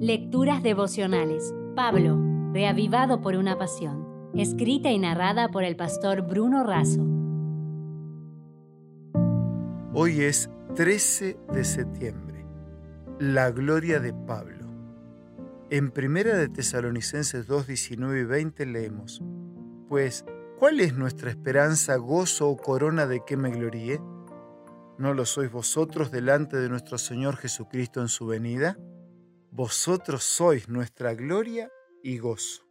Lecturas devocionales. Pablo, reavivado por una pasión. Escrita y narrada por el pastor Bruno Razo. Hoy es 13 de septiembre. La gloria de Pablo. En Primera de Tesalonicenses 2, 19 y 20 leemos, Pues, ¿cuál es nuestra esperanza, gozo o corona de que me gloríe? ¿No lo sois vosotros delante de nuestro Señor Jesucristo en su venida? Vosotros sois nuestra gloria y gozo.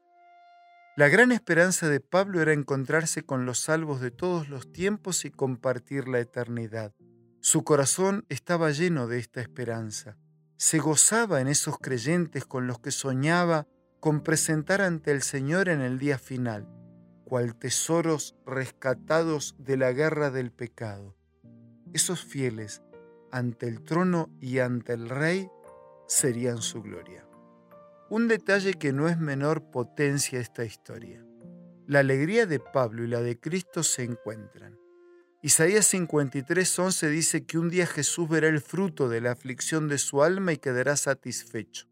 La gran esperanza de Pablo era encontrarse con los salvos de todos los tiempos y compartir la eternidad. Su corazón estaba lleno de esta esperanza. Se gozaba en esos creyentes con los que soñaba con presentar ante el Señor en el día final, cual tesoros rescatados de la guerra del pecado esos fieles ante el trono y ante el rey serían su gloria. Un detalle que no es menor potencia esta historia. La alegría de Pablo y la de Cristo se encuentran. Isaías 53:11 dice que un día Jesús verá el fruto de la aflicción de su alma y quedará satisfecho.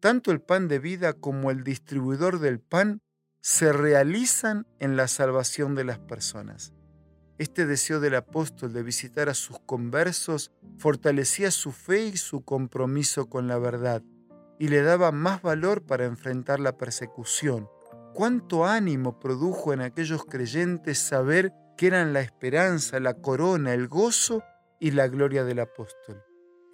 Tanto el pan de vida como el distribuidor del pan se realizan en la salvación de las personas. Este deseo del apóstol de visitar a sus conversos fortalecía su fe y su compromiso con la verdad y le daba más valor para enfrentar la persecución. Cuánto ánimo produjo en aquellos creyentes saber que eran la esperanza, la corona, el gozo y la gloria del apóstol.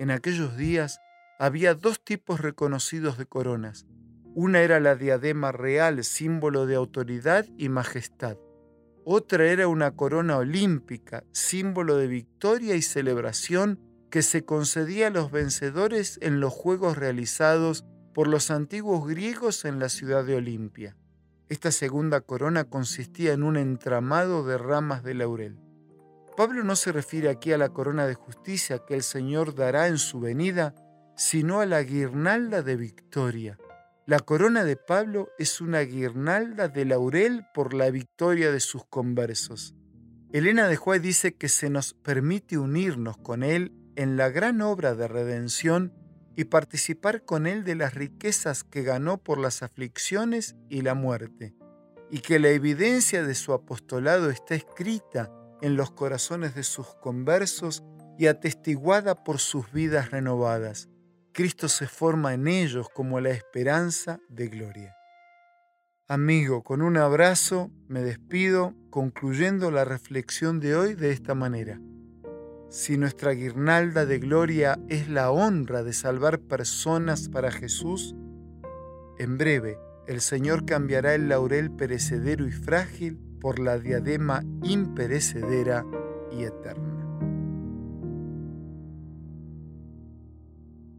En aquellos días había dos tipos reconocidos de coronas. Una era la diadema real, símbolo de autoridad y majestad. Otra era una corona olímpica, símbolo de victoria y celebración que se concedía a los vencedores en los juegos realizados por los antiguos griegos en la ciudad de Olimpia. Esta segunda corona consistía en un entramado de ramas de laurel. Pablo no se refiere aquí a la corona de justicia que el Señor dará en su venida, sino a la guirnalda de victoria, la corona de Pablo es una guirnalda de laurel por la victoria de sus conversos. Elena de Juárez dice que se nos permite unirnos con él en la gran obra de redención y participar con él de las riquezas que ganó por las aflicciones y la muerte, y que la evidencia de su apostolado está escrita en los corazones de sus conversos y atestiguada por sus vidas renovadas. Cristo se forma en ellos como la esperanza de gloria. Amigo, con un abrazo me despido concluyendo la reflexión de hoy de esta manera. Si nuestra guirnalda de gloria es la honra de salvar personas para Jesús, en breve el Señor cambiará el laurel perecedero y frágil por la diadema imperecedera y eterna.